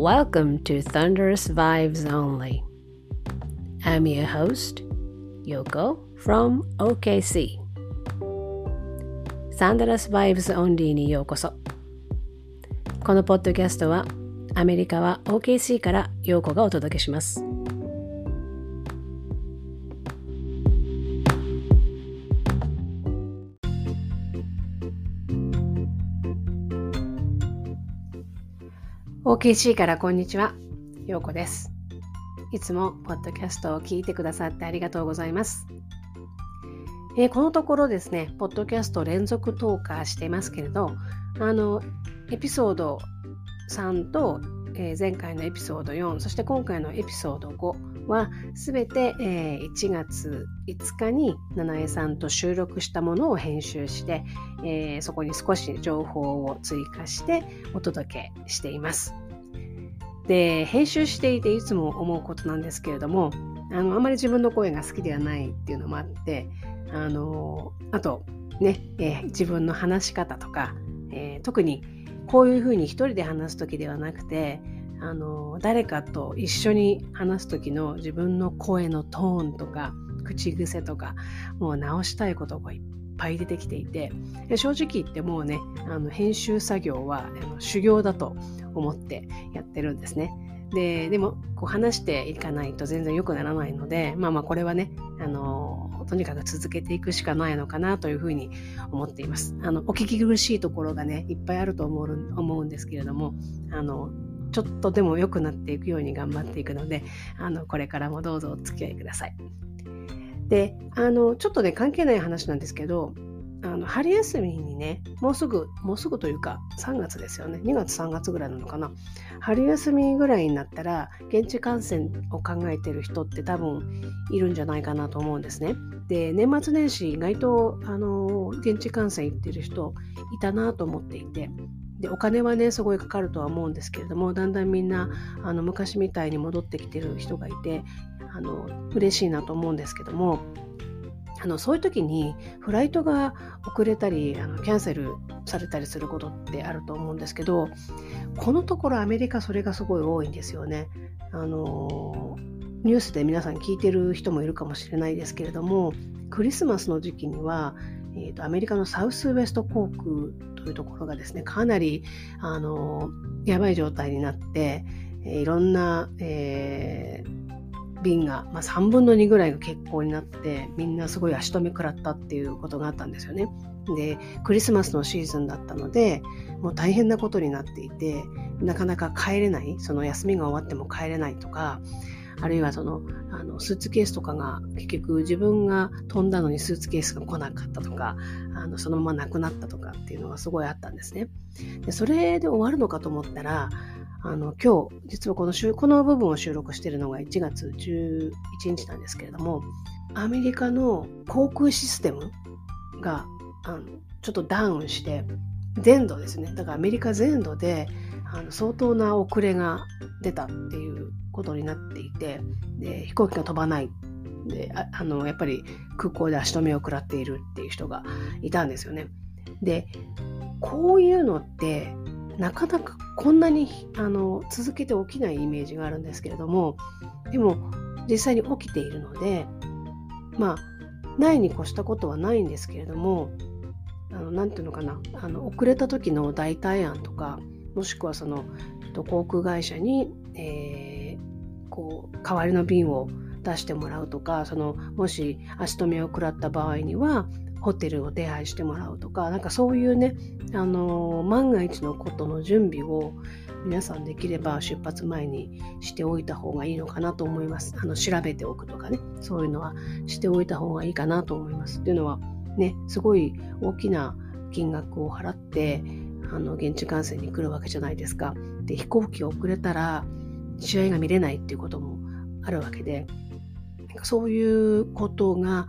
Welcome to Thunderous Vibes Only. I'm your host, Yoko from OKC. Thunderous Vibes Only にようこそ。このポッドキャストはアメリカは OKC からようこがお届けします。OKC からこんにちは、ようこです。いつもポッドキャストを聞いてくださってありがとうございます。えー、このところですね、ポッドキャスト連続投下していますけれど、あの、エピソード3と、えー、前回のエピソード4、そして今回のエピソード5は、すべて、えー、1月5日に七重さんと収録したものを編集して、えー、そこに少し情報を追加してお届けしています。で、編集していていつも思うことなんですけれども、あの、あまり自分の声が好きではないっていうのもあって、あの、あと、ね、えー、自分の話し方とか、えー、特にこういうふうに一人で話す時ではなくて、あの、誰かと一緒に話す時の自分の声のトーンとか、口癖とか、もう直したいことがいっぱい出てきていて正直言ってもうねあの編集作業は修行だと思ってやってるんですね。ででもこう話していかないと全然良くならないのでまあまあこれはねあのとにかく続けていくしかないのかなというふうに思っています。あのお聞き苦しいところがねいっぱいあると思う思うんですけれどもあのちょっとでも良くなっていくように頑張っていくのであのこれからもどうぞお付き合いください。であのちょっとね関係ない話なんですけどあの春休みにねもうすぐもうすぐというか3月ですよね。2月3月ぐらいなのかな。春休みぐらいになったら現地観戦を考えてる人って多分いるんじゃないかなと思うんですね。で年末年始意外とあの現地観戦行ってる人いたなと思っていて。でお金はねすごいかかるとは思うんですけれどもだんだんみんなあの昔みたいに戻ってきてる人がいてあの嬉しいなと思うんですけどもあのそういう時にフライトが遅れたりあのキャンセルされたりすることってあると思うんですけどこのところアメリカそれがすごい多いんですよね。あのニュースで皆さん聞いてる人もいるかもしれないですけれどもクリスマスの時期には、えーと、アメリカのサウスウェスト航空というところがですねかなりあのやばい状態になって、え、いろんな、えー便が、まあ、3分の2ぐらいが欠航になってみんなすごい足止め食らったっていうことがあったんですよね。でクリスマスのシーズンだったのでもう大変なことになっていてなかなか帰れないその休みが終わっても帰れないとかあるいはそのあのスーツケースとかが結局自分が飛んだのにスーツケースが来なかったとかあのそのままなくなったとかっていうのがすごいあったんですね。でそれで終わるのかと思ったらあの今日実はこの週この部分を収録しているのが1月11日なんですけれどもアメリカの航空システムがあのちょっとダウンして全土ですねだからアメリカ全土であの相当な遅れが出たっていうことになっていてで飛行機が飛ばないであのやっぱり空港で足止めを食らっているっていう人がいたんですよね。でこういうのってなかなかこんなにあの続けて起きないイメージがあるんですけれどもでも実際に起きているのでまあないに越したことはないんですけれども何て言うのかなあの遅れた時の代替案とかもしくはその航空会社に、えー、こう代わりの便を出してもらうとかそのもし足止めを食らった場合にはホテルを手配してもらうとか、なんかそういうね、あのー、万が一のことの準備を皆さんできれば出発前にしておいた方がいいのかなと思います。あの、調べておくとかね、そういうのはしておいた方がいいかなと思います。っていうのは、ね、すごい大きな金額を払って、あの、現地観戦に来るわけじゃないですか。で、飛行機遅れたら試合が見れないっていうこともあるわけでなんか、そういうことが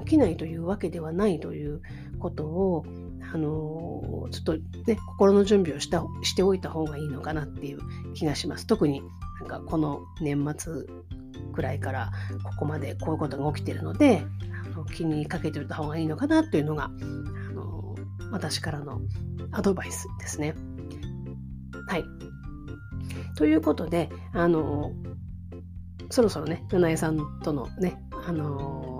起きないというわけではないということをあのちょっとね心の準備をしたしておいた方がいいのかなっていう気がします。特になんかこの年末くらいからここまでこういうことが起きてるのであの気にかけておいた方がいいのかなというのがあの私からのアドバイスですね。はい。ということで、あの、そろそろね、七重さんとのね、あの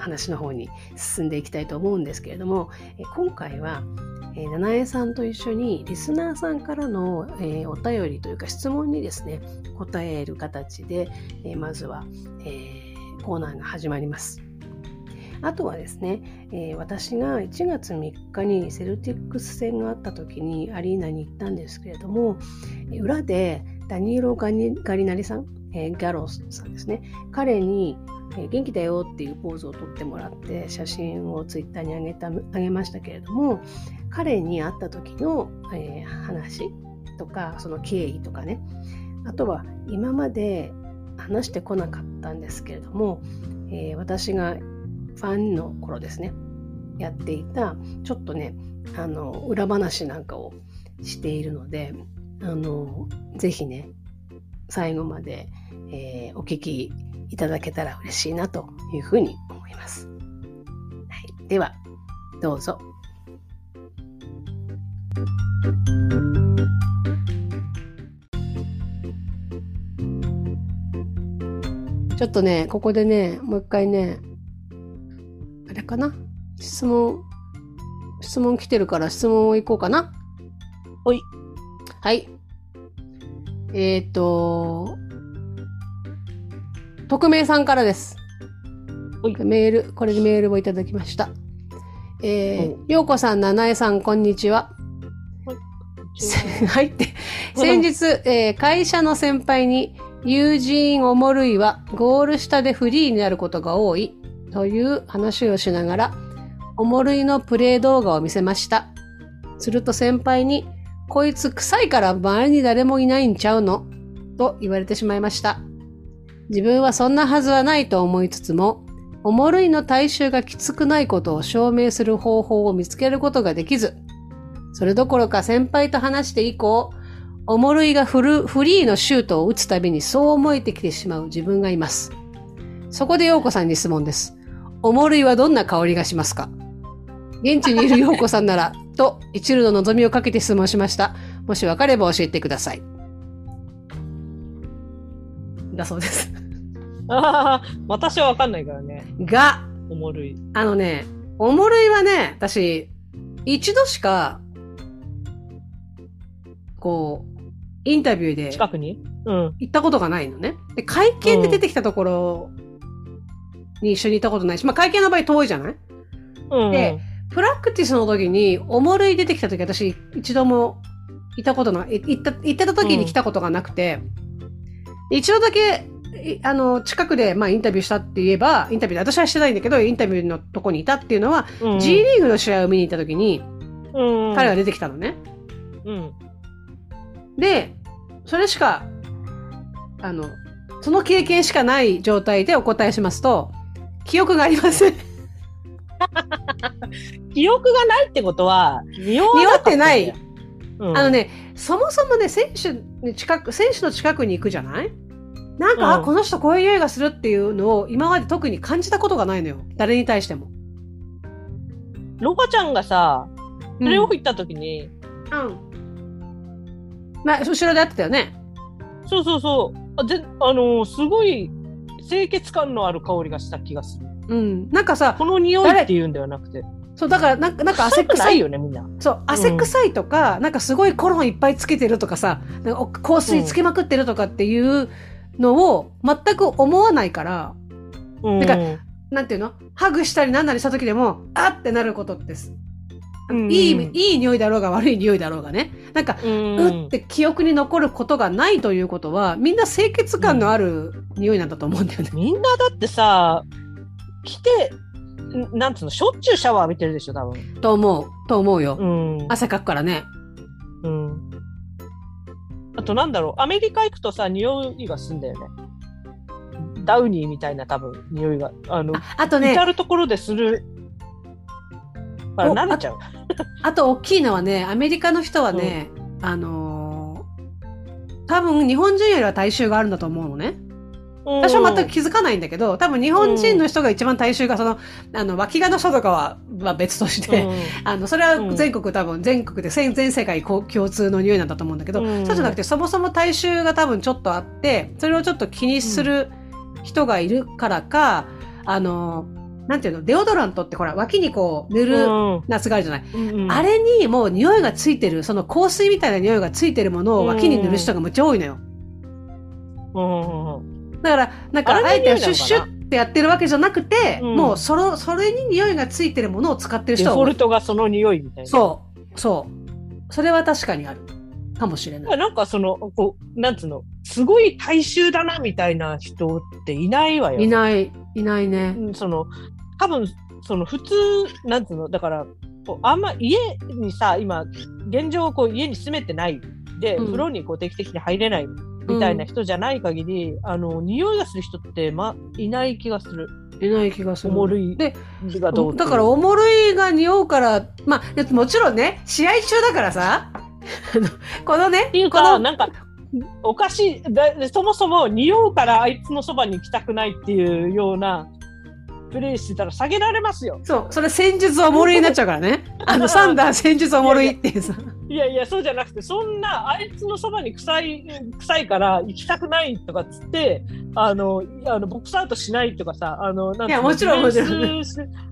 話の方に進んでいきたいと思うんですけれども、え今回は、えー、七重さんと一緒にリスナーさんからの、え、お便りというか質問にですね、答える形で、え、まずは、えコーナーが始まります。あとはですね、え、私が1月3日にセルティックス戦があった時にアリーナに行ったんですけれども、裏でダニエロ・ガリナリさん、えー、ギャロスさんですね、彼に、え、元気だよっていうポーズを撮ってもらって写真をツイッターに上げた上げましたけれども、彼に会った時の、えー、話とか、その経緯とかね、あとは今まで話してこなかったんですけれども、えー、私がファンの頃ですねやっていたちょっとねあの裏話なんかをしているのであのぜひね最後まで、えー、お聞きいただけたら嬉しいなというふうに思います。はい、ではどうぞ。ちょっとね、ここでね、もう一回ね、あれかな？質問、質問来てるから質問をいこうかな。ほい。はい。えっ、ー、と、匿名さんからです。メール、これでメールをいただきました。えー、ようこさん、ななえさん、こんにちは。はいって。先日、えー、会社の先輩に、友人おもるいはゴール下でフリーになることが多い。という話をしながら、おもるいのプレイ動画を見せました。すると先輩に、こいつ臭いから周りに誰もいないんちゃうの？と言われてしまいました。自分はそんなはずはないと思いつつも、おもるいの体臭がきつくないことを証明する方法を見つけることができず、それどころか先輩と話して以降、おもるいがフルフリーのシュートを打つたびにそう思えてきてしまう自分がいます。そこで陽子さんに質問です。おもるいはどんな香りがしますか？現地にいる陽子さんなら、と一縷の望みをかけて質問しました。もしわかれば教えてください。だそうです。ああ、私はわかんないからね。が、おもるい。あのね、おもるいはね、私、一度しか、こう、インタビューで、近くに？うん。行ったことがないのね。で、会見で出てきたところに一緒にいたことないし、まあ会見の場合遠いじゃない、うん、で、プラクティスの時に、おもるい出てきた時私一度もいたことない、行った、行ってた時に来たことがなくて、うん、一度だけ、あの、近くで、まあ、インタビューしたって言えば、インタビューで、私はしてないんだけど、インタビューのとこにいたっていうのは、うん、G リーグの試合を見に行った時に、うん、彼が出てきたのね。うん。で、それしか、あの、その経験しかない状態でお答えしますと、記憶がありません。記憶がないってことは、匂わってない。うん、あのね、そもそもね、選手に近く、選手の近くに行くじゃない？なんか、うん、この人こういう匂いがするっていうのを今まで特に感じたことがないのよ。誰に対しても。ロバちゃんがさ、プレーオフ行った時に、うん。うん、まあ、後ろで会ってたよね。そうそうそう。あであのー、すごい清潔感のある香りがした気がする。うん。なんかさ、この匂いって言うんではなくて。そう、だからなんか、なんか汗臭い。よね、みんな。そう、汗臭いとか、うん、なんかすごいコロンいっぱいつけてるとかさ、香水つけまくってるとかっていうのを全く思わないから、うん、なんか、なんていうの？ハグしたりなんなりした時でも、あってなることです。いい、いい匂いだろうが悪い匂いだろうがね。なんか、ううって記憶に残ることがないということは、みんな清潔感のある匂いなんだと思うんだよね。みんなだってさ、来て、なんつうの、しょっちゅうシャワー浴びてるでしょ、多分。と思う。と思うよ。うん、汗かくからね。うん。あとなんだろう、アメリカ行くとさ、匂いがすんだよね。ダウニーみたいな多分、匂いが。あの、あとね。至るところでするから慣れちゃう。あと大きいのはね、アメリカの人はね、うん、あのー、多分日本人よりは体臭があるんだと思うのね。私は全く気づかないんだけど、多分日本人の人が一番体臭がその、あの、脇がの人とかは、まあ別として、うん。あの、それは全国多分、全国で全全世界共通の匂いなんだと思うんだけど、うん。そうじゃなくて、そもそも体臭が多分ちょっとあって、それをちょっと気にする人がいるからか、あの、なんていうの、デオドラントってほら、脇にこう塗るうん。夏があるじゃない。うんあれにもう匂いがついてる、その香水みたいな匂いがついてるものを脇に塗る人がむっちゃ多いのよ。うんうんだから、なんか、あえてシュッシュってやってるわけじゃなくて、うんもう、その、それに匂いがついてるものを使ってるデ人は多いフォルトがその匂いみたいな。そう、そう。それは確かにある。かもしれない。なんかその、こう、なんつうの、すごい大衆だなみたいな人っていないわよ。いない、いないね。うんその、多分、その普通、なんつうの、だから、あんま家にさ、今、現状こう家に住めてないで、うん風呂にこう定期的に入れないみたいな人じゃない限り、あの、匂いがする人って、ま、いない気がする。いない気がする。おもるいで、がどうだから、おもるいが匂うから、まあ、でもちろんね、試合中だからさ、このね、っていうか、この、なんか、おかしいだ、そもそも匂うからあいつのそばに行きたくないっていうようなプレイしてたら下げられますよ。そう、それ戦術おもるいになっちゃうからね。あの、サンダー戦術おもるいってさ。いやいや、そうじゃなくて、そんな、あいつのそばに臭い、臭いから行きたくないとかっつって、あの、あのボックスアウトしないとかさ、あの、なんいやもちろんもちろん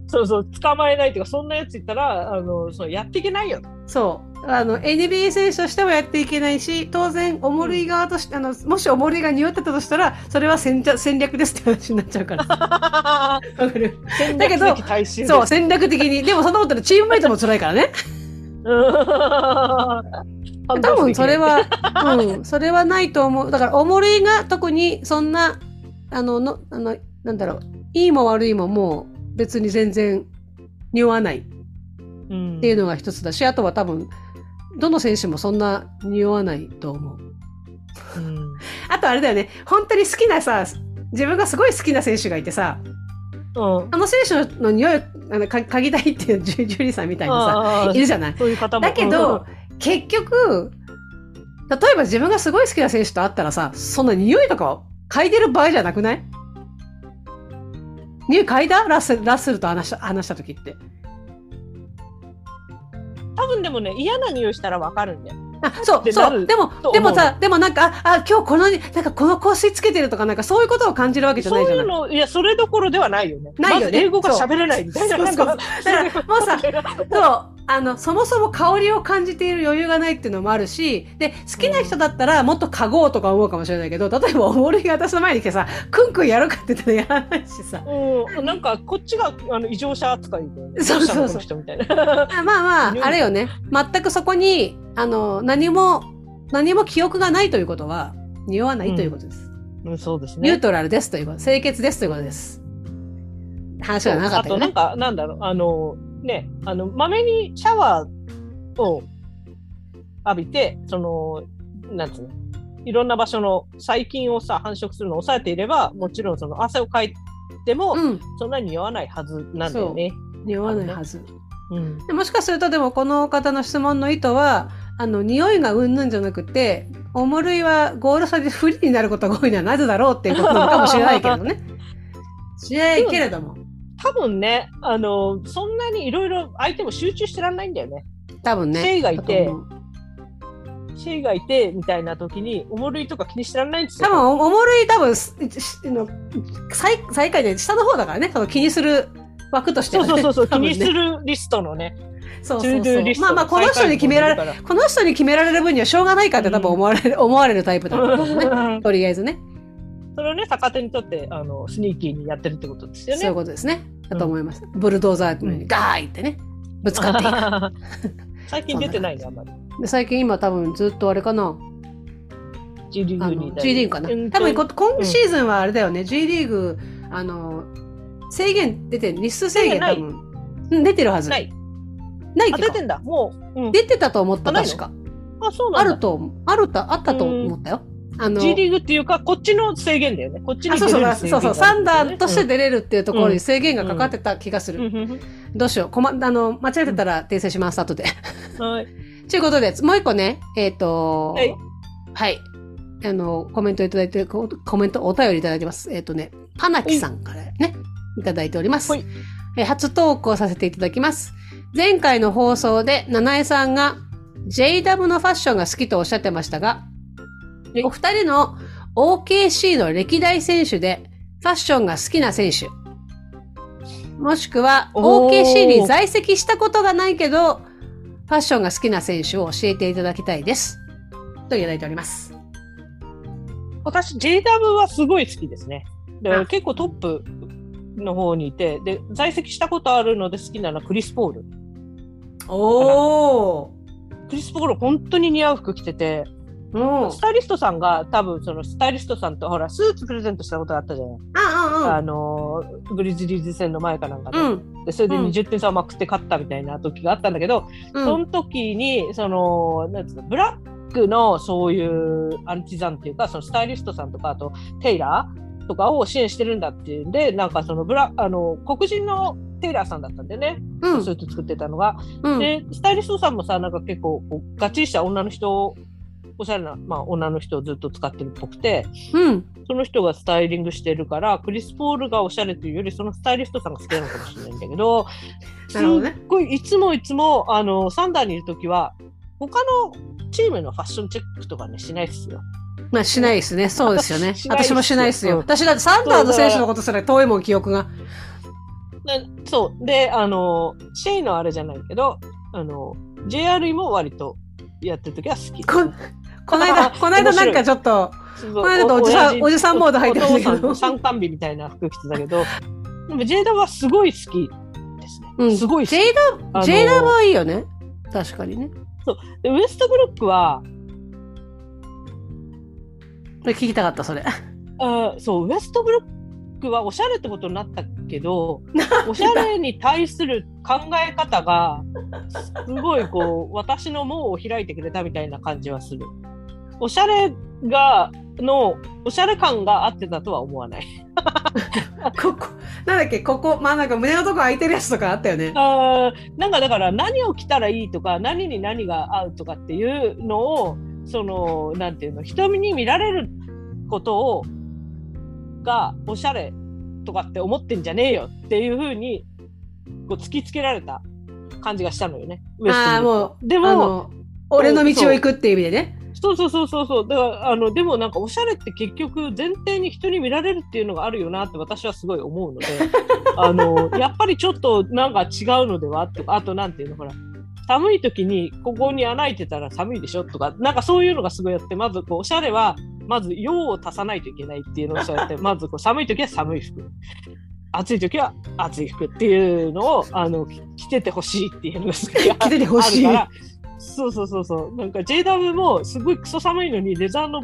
そうそう、捕まえないとか、そんなやついたら、あの、そうやっていけないよ。そう。あの、NBA 選手としてもやっていけないし、当然、おもるい側として、あの、もしおもるいが匂ってたとしたら、それは戦略戦略ですって話になっちゃうから。だけどそう、戦略的に。でもそんなことでチームメイトも辛いからね。うん。多分それは、うん、それはないと思う。だから、おもるいが特にそんな、あの、の、あの、なんだろう、いいも悪いももう別に全然匂わないっうん、ていうのが一つだし、あとは多分、どの選手もそんな匂わないと思う。うん あとあれだよね、本当に好きなさ、自分がすごい好きな選手がいてさ、うん。あの選手の匂いをあのか嗅ぎたいっていうジュジュリーさんみたいなさ、いるじゃない？そういう。だけど、結局、例えば自分がすごい好きな選手と会ったらさ、そんな匂いとかを嗅いでる場合じゃなくない？匂い嗅いだ？ラッラッセルと話した、話した時って。多分でもね、嫌な匂いしたらわかるんだよ。あ、そう、そう。でもと、思うでもさ、でもなんか、あ、あ今日この、なんかこの香水つけてるとか、なんかそういうことを感じるわけじゃないじゃない。そういうの、いや、それどころではないよね。ないよねまず英語が喋れないみたいな。そうそうそうだからもうさ そう。あの、そもそも香りを感じている余裕がないっていうのもあるし、で、好きな人だったらもっと嗅ごうとか思うかもしれないけど、例えばおもるいが私の前に来てさ、クンクンやるかって言ったらやらないしさ。うん、なんかこっちがあの異常者扱いで、そうそうそうどしたのこの人みたい まあまあ、あれよね。全くそこに、あの、何も、何も記憶がないということは、匂わないということです。うん、そうですね。ニュートラルですということ、清潔ですということです。話がなかったよね。あとなんか、なんだろう、あの、ね、あの、まめにシャワーを浴びて、その、なんつうの、いろんな場所の細菌をさ、繁殖するのを抑えていれば、もちろんその汗をかいても、うん、そんなに匂わないはずなんだよね。匂わないはず。うん。でもしかするとでもこの方の質問の意図は、あの、匂いがうんぬんじゃなくて、おもるいはゴール差で不利になることが多いのはなぜだろうっていうことかもしれないけどね。しないけれども。多分ね、あの、そんなにいろいろ相手も集中してらんないんだよね。多分ね。シェイがいてシェイがいて、みたいな時に、おもるいとか気にしてらんないんですよ。多分、おおもるい多分、の最最下位で下の方だからね、その気にする枠としてはね。そうそうそうそう、気にするリストのね。そうそうそうまあまあ、この人に決められ、れこの人に決められる分にはしょうがないかって多分思われる、思われるタイプだと思うね。とりあえずね。それをね、逆手にとって、あの、スニーキーにやってるってことですよね。そういうことですね。だと思います。ブルドーザーのようにガーイってね、ぶつかっていく。最近出てないね、あんまり。で最近今多分ずっとあれかな。G リーグに G リーグかな。うん多分こ今シーズンはあれだよね。G リーグ、あの、制限出てる、日数制限多分。うん出てるはず。ない。あ、ないけど出てんだ。もう。うん、出てたと思った、確か。あ、そうなんだ。あるとあると、あったと思ったよ。あの、G リーグっていうか、こっちの制限だよね。こっちにあそうそうそうそう、サンダーとして出出れるっていうところに制限がかかってた気がする。どうしよう。こま、あの、間違えてたら訂正します、後で。はい。ということで、もう一個ね、えっ、とはい。はい。あの、コメントいただいて、ココメント、お便りいただいてます。えっ、とね、パナキさんからね、いただいております。はいえー初投稿させていただきます。前回の放送で、七重さんが JW のファッションが好きとおっしゃってましたが、えお二人の OKC の歴代選手でファッションが好きな選手、もしくは OKC に在籍したことがないけど、ファッションが好きな選手を教えていただきたいです。といただいております。私、JW はすごい好きですね。だからあ結構トップの方にいて、で、在籍したことあるので好きなのはクリス・ポール。おー。クリス・ポール本当に似合う服着てて、うん。スタイリストさんが多分そのスタイリストさんとほら、スーツプレゼントしたことがあったじゃない。あ、あのー、グリズリーズ戦の前かなんかで。うん。うん。でそれでうん20点差をまくって勝ったみたいな時があったんだけど、うん。その時に、その、なんつうの、ブラックのそういうアンチザンっていうか、そのスタイリストさんとか、あとテイラーとかを支援してるんだっていうんで、なんかそのブラ、あの、黒人のテイラーさんだったんでね、うんスーツ作ってたのが。うん。で、スタイリストさんもさ、なんか結構、ガッチリした女の人を、おしゃれな、まあ、女の人をずっと使ってるっぽくて、うん。その人がスタイリングしてるから、クリス・ポールがおしゃれというより、そのスタイリストさんが好きなのかもしれないんだけど、なるほどねすっごい、いつもいつも、あの、サンダーにいるときは、他のチームのファッションチェックとかね、しないですよ。まあ、しないですね。そうですよね。私もしないですよ。うん私だってサンダード選手のことすら遠いもん、記憶が。でそう。で、あの、シェイのあれじゃないけど、あの、JRE も割とやってるときは好き。ここの間、この間なんかちょっと、ここの間おじさんおじさんモード入ってましたけど参観日みたいな服着てたけど、でも JW はすごい好きですね。うんすごい好き。JW、あの JW はいいよね。確かにね。でウエストブロックは、これ聞きたかった、それ。あーそう、ウエストブロックはおしゃれってことになったけど、おしゃれに対する考え方が、すごいこう、私の門を開いてくれたみたいな感じはする。おしゃれが、の、おしゃれ感があってたとは思わない。ここ、なんだっけ、ここ、まあなんか胸のとこ空いてるやつとかあったよね。あーなんかだから何を着たらいいとか、何に何が合うとかっていうのを、その、なんていうの、人に見られることを、が、おしゃれとかって思ってんじゃねえよっていうふうに、こう突きつけられた感じがしたのよね。ウエストああ、もう、でも、俺の道を行くっていう意味でね。そうそうそうそうそう。だから、あの、でもなんかおしゃれって結局前提に人に見られるっていうのがあるよなって私はすごい思うので、あの、やっぱりちょっとなんか違うのではとか、あとなんていうの、ほら、寒い時にここに穴開いてたら寒いでしょとか、なんかそういうのがすごいあって、まずこうおしゃれは、まず用を足さないといけないっていうのをそうやって、まずこう寒い時は寒い服。暑い時は暑い服っていうのを、あの、き着ててほしいっていうのがすごいあ 着ててほしいあるからそうそうそうそう。なんか JW もすごいクソ寒いのにレザーの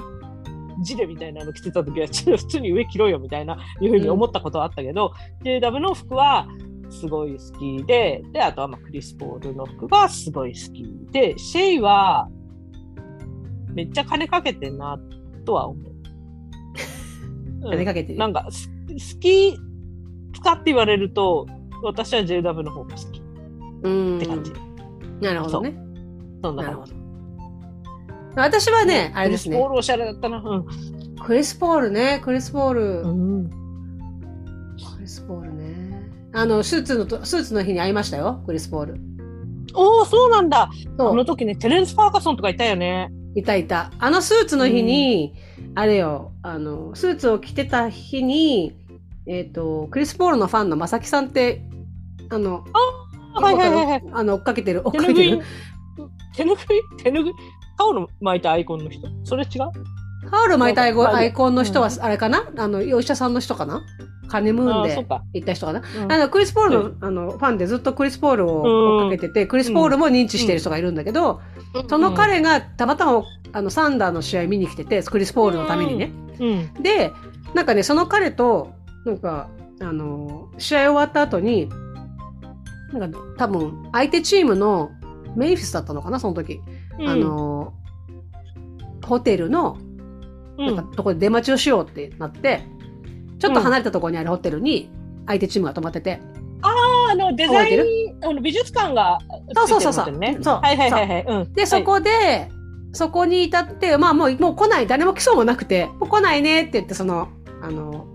ジレみたいなの着てた時は普通に上着ろよみたいないうふうに思ったことはあったけど、JW の服はすごい好きで、で、あとはまあクリス・ポールの服がすごい好きで、シェイはめっちゃ金かけてんなとは思う。うん金かけてるなんかす好き使って言われると私は JW の方が好きうんって感じ。なるほどね。な感じ。なるほど。私はね、あれですねクリスポー。ルおしゃれだったな。うん。クリス・ポールね、クリス・ポール。うん、クリス・ポールね。あの、スーツのと、スーツの日に会いましたよ、クリス・ポール。おお、そうなんだ。あの時ね、テレンス・パーカソンとかいたよね。いたいた。あのスーツの日に、あれよ、あの、スーツを着てた日に、えっ、と、クリス・ポールのファンのまさきさんって、あの、はいはいはいはい。あの、追っかけてる、追っかけてる。、手ぬぐい、手ぬぐい、タオル巻いたアイコンの人。それ違う？タオル巻いたアイコンまあアイコンの人はう、あれかな？あの、お医者さんの人かな？カネムーンでか。行った人かな？うん。あの、クリス・ポールの,、あのファンでずっとクリス・ポールを追っかけてて、クリス・ポールも認知してる人がいるんだけど、その彼がたまたまあのサンダーの試合見に来てて、クリス・ポールのためにね。うん。で、なんかね、その彼と、なんか、あの、試合終わった後に、なんか多分、相手チームのメイフィスだったのかな、その時。うん。あの、ホテルの、うん、なんかとこで出待ちをしようってなって、ちょっと離れたところにあるホテルに相手チームが泊まってて、あの、デザイン、あの美術館がそうそうそうそう。そうはいはいはいはい。うん。で、そこで、そこに至って、まあもう、もう来ない、誰も来そうもなくて、もう来ないねって言って、その、あの、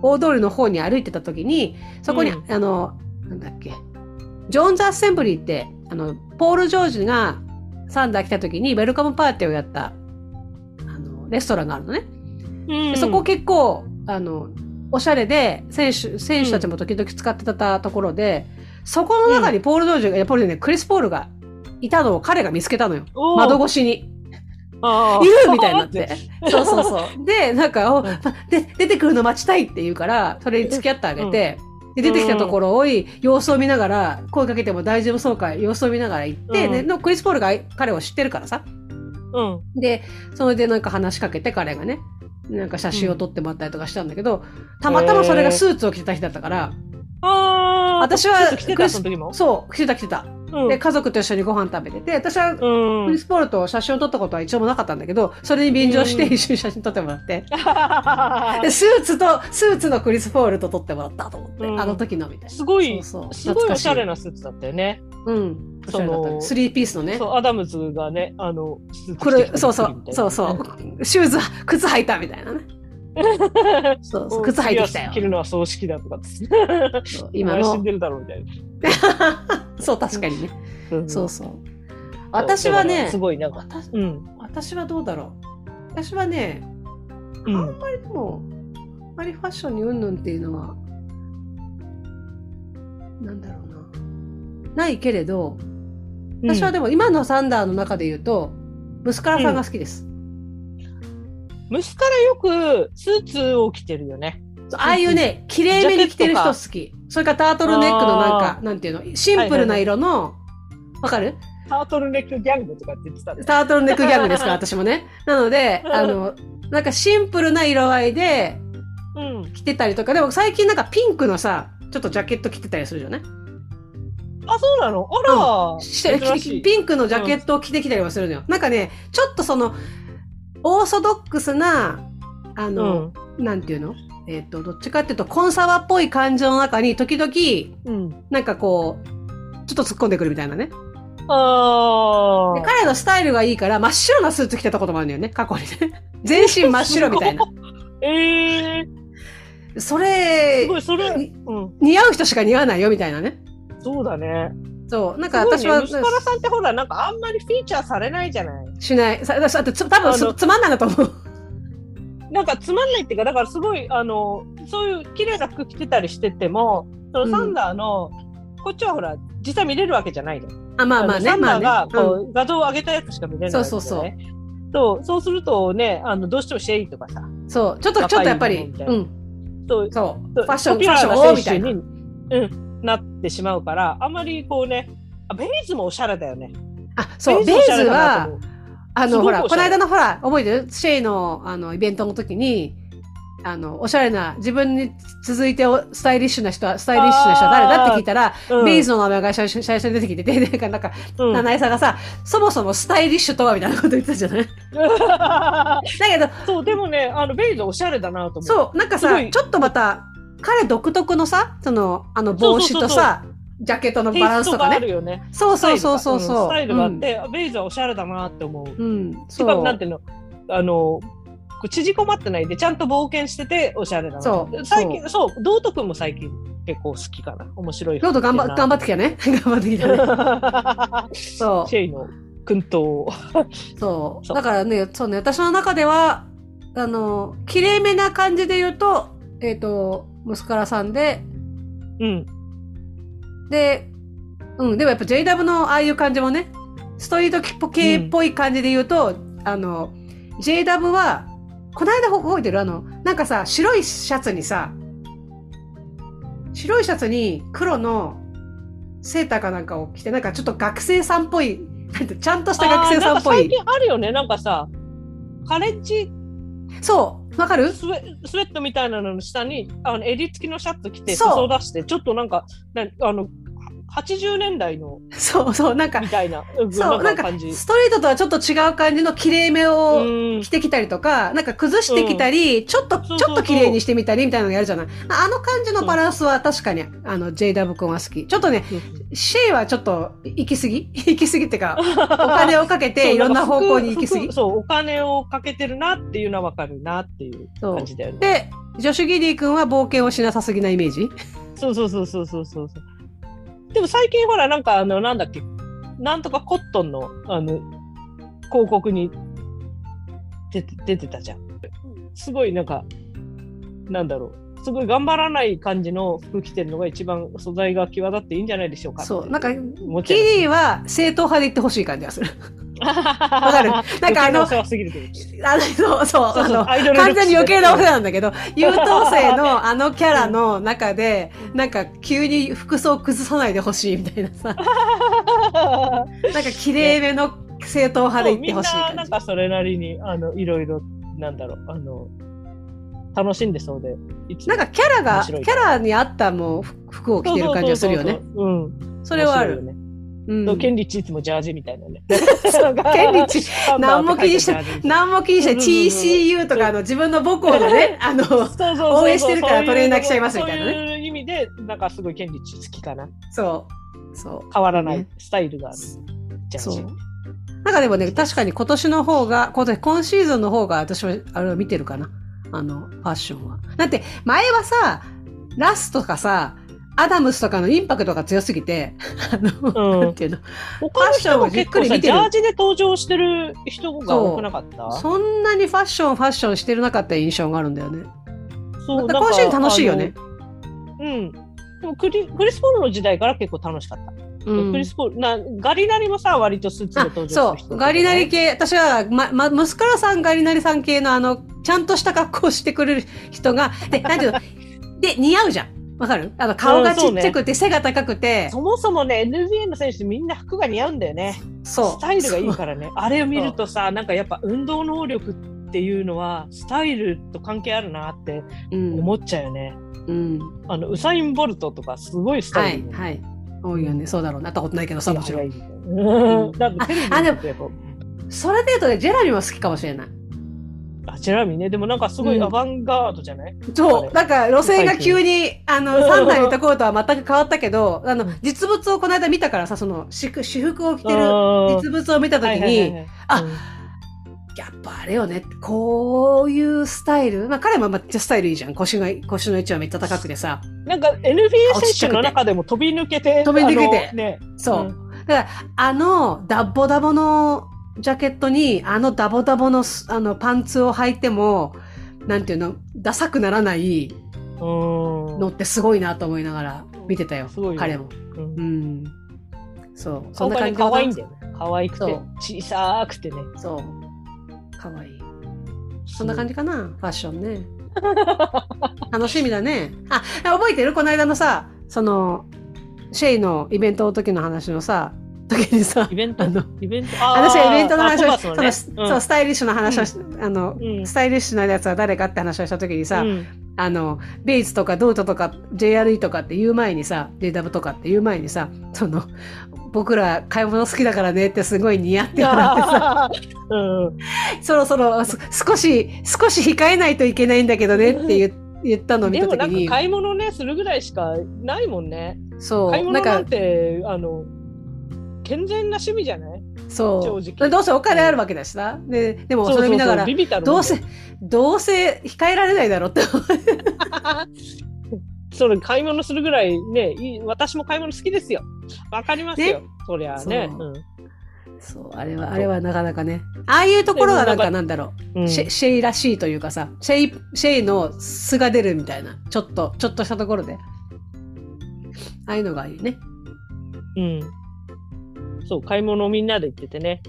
大通りの方に歩いてた時に、そこに、うんあの、なんだっけ、ジョーンズ・アッセンブリーって、あの、ポール・ジョージがサンダー来た時にウェルカムパーティーをやった、あの、レストランがあるのね。うんでそこ結構、あの、おしゃれで、選手、選手たちも時々使ってたところで、そこの中にポール・ジョージが、いやポールじゃないクリス・ポールがいたのを彼が見つけたのよ。窓越しに。いるみたいになって。そうそうそう。で、なんか、で、出てくるの待ちたいって言うから、それに付き合ってあげて、で、出てきたところをい、様子を見ながら、声かけても大丈夫そうか、様子を見ながら行って、うんね、のクリス・ポールが彼を知ってるからさ。うん。で、それでなんか話しかけて彼がね、なんか写真を撮ってもらったりとかしたんだけど、たまたまそれがスーツを着てた日だったから、ああ。私はちょっと来てた、その時も？そう、着てた着てた。うんで、家族と一緒にご飯食べてて、私はうん。クリス・ポールと写真を撮ったことは一度もなかったんだけど、それに便乗してうん一緒に写真撮ってもらって、で、スーツと、スーツのクリス・ポールと撮ってもらったと思って、うんあの時のみたいな。すごい、すごいおしゃれ懐なスーツだったよね。うん。そのスリーピースのね。そう、アダムズがね、あの、スーツそうそうそうそう。シューズ、靴履いたみたいなね。そうそう、靴履いてきたよ着。るのは葬式だとか今の、死んでるだろうみたいな。そう、確かにね。うんそうそう。私はねす、ごいなんか、私うん。私はどうだろう。私はね、うんあんまりでも、あんまりファッションにうんぬんっていうのは、なんだろうな。ないけれど、私はでも今のサンダーの中で言うと、ムスカラさんが好きです。虫からよくスーツを着てるよね。ああいうね、綺麗めに着てる人好き。それからタートルネックのなんか、なんていうの、シンプルな色の、わかる？タートルネックギャングとかって言ってた。ね。タートルネックギャングですか？ら、私もね。なので、あの、なんかシンプルな色合いでうん。着てたりとか、でも最近なんかピンクのさ、ちょっとジャケット着てたりするじゃない？あ、そうなの？あら、して珍しい。ピンクのジャケットを着てきたりもするのよ。なんかね、ちょっとその、オーソドックスな、あうの、ん。なんていうの？えっ、と、どっちかっていうと、コンサバっぽい感じの中に、時々、うん。なんかこう、ちょっと突っ込んでくるみたいなね。ああ。で彼のスタイルがいいから、真っ白なスーツ着てたこともあるんだよね、過去にね。全身真っ白みたいな。ええそれすごい、それ、いうん。似合う人しか似合わないよ、みたいなね。そうだね。そう。なんか私は、虫からさんってほら、なんかあんまりフィーチャーされないじゃないしない。さだだってつ多分つつまんないんだと思う。なんかつまんないっていうか、だからすごい、あの、そういう綺麗な服着てたりしてても、そのサンダーの、こっちはほら、実際見れるわけじゃないじゃん。あ、まあまあね。サンダーがまあね。こうんう、画像を上げたやつしか見れないわけじゃない。そうそうそうそう。そうするとね、あの、どうしてもシェイとかさ、そう。ちょっと、ちょっとやっぱり、うん。そう、そう。ファッション、ファッションみたいな。に、うん、なってしまうから、あんまりこうね、あベイズもおしゃれだよね。あ、そう。ベイズはあの、ほら、この間のほら、覚えてる？シェイの、あの、イベントの時に、あの、おしゃれな、自分に続いておスタイリッシュな人は、スタイリッシュな人は誰だって聞いたら、うん。ベイズの名前が最初最初に出てきてて、で なんか、うん。七重さんがさ、そもそもスタイリッシュとはみたいなこと言ってたじゃない？だけど、そう、でもね、あの、ベイズおしゃれだなと思う。そう、なんかさ、ちょっとまた、彼独特のさ、その、あの帽子とさ、ジャケットのバランスとかね。よね。そうそうそうそうそう。スタイルがあって、ベイズはおしゃれだなって思う。うん。そう。なんていうの、あの、縮こまってないで、ちゃんと冒険してて、おしゃれだな。そう最近、そう、道徳君も最近結構好きかな。面白い。ロード頑張 頑張ってきたね。頑張ってきたね。て。そシェイの薫陶。う。そう。そうだからね、そうね、私の中では、あの、綺麗めな感じで言うと、えっ、と、ムスカラさんで、うん。で、うん、でもやっぱ JW のああいう感じもね、ストリート系っぽい感じで言うと、あの、JW は、この間覚えてる？あの、なんかさ、白いシャツにさ、白いシャツに黒のセーターかなんかを着て、なんかちょっと学生さんっぽい、ちゃんとした学生さんっぽい。最近あるよね。なんかさ、カレッジそう、わかる？スウェットみたいなのの下に、あの、襟付きのシャツ着て、裾を出して、ちょっとなんか、なあの、80年代のそうそう、なんかみ、たいな、うんそう、なんか。ストリートとはちょっと違う感じの綺麗めをうん着てきたりとか、なんか崩してきたり、ちょっと、ちょっと綺麗にしてみたりみたいなのやるじゃない。あの感じのバランスは確かに、あの、JW 君は好き。ちょっとね、シェイはちょっと行き過ぎ？行き過ぎってか、お金をかけていろんな方向に行き過ぎ？そう。そう、お金をかけてるなっていうのはわかるなっていう感じだよね。で、ジョシュ・ギディ君は冒険をしなさすぎなイメージ？そ うそうそうそうそうそうそう。でも最近ほら、なんかあの、なんだっけ、なんとかコットンの、あの、広告に出て出てたじゃん。すごいなんか、なんだろう。すごい頑張らない感じの服着てるのが一番素材が際立っていいんじゃないでしょうか。そう。なんか、思っちゃいギディは正統派で行ってほしい感じがする。わかる？なんかあの。あの、そう、そう、そう完全に余計なお世話なんだけど、優等生の あのキャラの中で、なんか急に服装崩さないでほしいみたいなさ、なんか綺麗めの正統派で行ってほしいな。なんかそれなりにあのいろいろなんだろうあの楽しんでそうでなんかキャラが、キャラに合ったもう服を着てる感じがするよね。そうん。それはある。ねうん。そうケンリッチいつもジャージみたいなね。そうケンリッチ何も気にして何も気にしてそうそうそう TCU とかあの自分の母校のね、あの、応援してるからトレーナー着ちゃいますみたいなね。そういう意味でなんかすごいケンリッチ好きかな。そう、そう。変わらないね。スタイルがある。ジャージ。そう。なんかでもね、確かに今年の方が、今年今シーズンの方が私はあれを見てるかな。あの、ファッションは。だって、前はさ、ラスとかさ、アダムスとかのインパクトが強すぎて、あの、うんなんていうの、他の人も結構ジャージで登場してる人が多くなかった？そんなにファッション、ファッションしてるなかった印象があるんだよね。そうだから今シーズン楽しいよね。うん。でもクリクリス・ポールの時代から結構楽しかった。うんクリス・ポールなガリナリもさ割とスーツであ登場すそう。ガリナリ系、私は、ま、ま、ムスカラさんガリナリさん系のあの、ちゃんとした格好をしてくれる人が、で、なんていうの、で、似合うじゃん。わかる？あの、顔がちっちゃくて、背が高くて、そもそもね NBA の選手みんな服が似合うんだよね。そう。スタイルがいいからね。あれを見るとさなんかやっぱ運動能力っていうのはスタイルと関係あるなってうん。思っちゃうよね。うん。あのウサイン・ボルトとかすごいスタはい、イル。はい。多いよね。そうだろうな。会ったことないけどさ、もちろん。あ見るとやっぱそれで言うとね、ジェラミーも好きかもしれない。あジェラミーねでもなんかすごいアバンガードじゃない、そう。なんか、路線が急に、あの、サンダーにいた頃とは全く変わったけど、あの、実物をこの間見たからさ、その、私服を着てる実物を見たときに、あやっぱあれよね、こういうスタイル、まあ彼もめっちゃスタイルいいじゃん。腰が、腰の位置はめっちゃ高くてさ。なんか NBA 選手の中でも飛び抜けて、飛び抜けて。ね、そう。うん。だから、あの、ダボダボのジャケットに、あのダボダボのすあのパンツを履いても、なんていうの、ダサくならないうんのってすごいなと思いながら見てたよ。すごいね彼も。うんうん。そう。そんな感じ可愛いんだよね。可愛くて小さくてね。そう。かわいい。そんな感じかな、ファッションね。楽しみだね。あ、覚えてる？この間のさ、その、シェイのイベントの時の話のさ、時にさイ、ベント？あのイベント？私がイベントの話をそのそのスタイリッシュな話をし、あの、うん。スタイリッシュなやつは誰かって話をした時にさ、うん。あの、ベイツとかドートとか JRE とかって言う前にさ、JW とかって言う前にさ、その、僕ら買い物好きだからねってすごい似合ってもらってさ、うん。そろそろす少し、少し控えないといけないんだけどねって言言ったのを見でもなんか買い物ねするぐらいしかないもんね。そう、なんか買い物なん、てあの健全な趣味じゃない？そう。正直どうせお金あるわけだしさ。で、でもそれ見ながら、どうせ、どうせ控えられないだろうって。それ買い物するぐらいね私も買い物好きですよ。わかりますよ。ねそりゃね。そうあれは、あれはなかなかね。ああいうところがなんかなんだろう。うんシェシェイらしいというかさ、シェイ、シェイの素が出るみたいな。ちょっと、ちょっとしたところで。ああいうのがいいね。うん。そう、買い物をみんなで行っててね。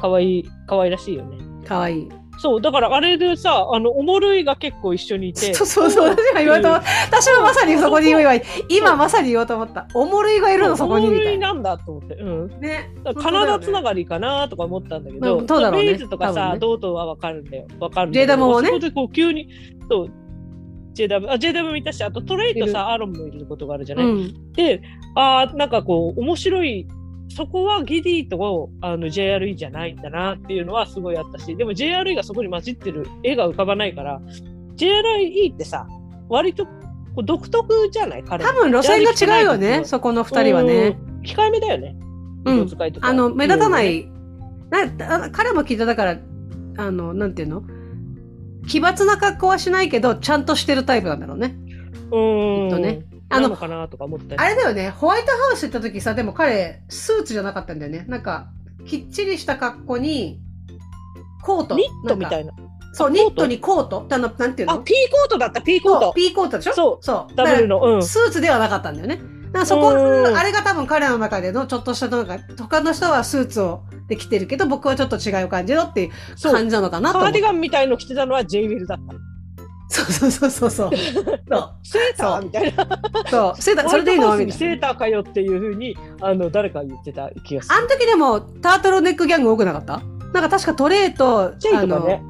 かわいい、かわいらしいよね。かわいい。そう、だからあれでさ、あの、おもるいが結構一緒にいて。そ うそうそう、私が言おうと思った。私もまさにそこに言今まさに言おうと思った。おもるいがいるの、そこにおもみたいな。んだと思って。うん。ね。カナダつなががりかなとか思ったんだけまど、あそうだろうねベイズとかさ、どうとはわかるんだよ。わかるんだジェイダねそこでこう急に、そう、JW。あ、JW 見たし、あとトレイとさ、アーロンもいることがあるじゃない、うん。で、ああ、なんかこう、面白い、そこはギディとあの JRE じゃないんだなっていうのはすごいあったし、でも JRE がそこに混じってる絵が浮かばないから、JRE ってさ、割とこう独特じゃない？彼多分路線が違うよね、そこの二人はね。。うん控えめだよね。うんあの、目立たなねい。なあ彼も聞いただから、あの、なんていうの？奇抜な格好はしないけど、ちゃんとしてるタイプなんだろうね。うん。きっとね。あのかなとか思ったりあれだよね、ホワイトハウス行った時さ、でも彼、スーツじゃなかったんだよね。なんか、きっちりした格好に、コート。ニットみたいいな。そう、ニットにコート？あの、なんていうあ、のピーコートだった、ピーコート。ピーコートでしょ？そうそう。ダブルの。うん。スーツではなかったんだよね。だからそこ、うんあれが多分彼の中でのちょっとしたなんか、他の人はスーツをできてるけど、僕はちょっと違う感じのっていう。感じなのかなとカーディガンみたいの着てたのは J ウィルだった。そうそうそうそうそう。そう。セーター？みたいな。そう。それだそれでいいの？みたいな。セーターかよっていうふうに、あの、誰か言ってた気がする。あの時でも、タートルネックギャング多くなかった？なんか確かトレーと、チェイとかね。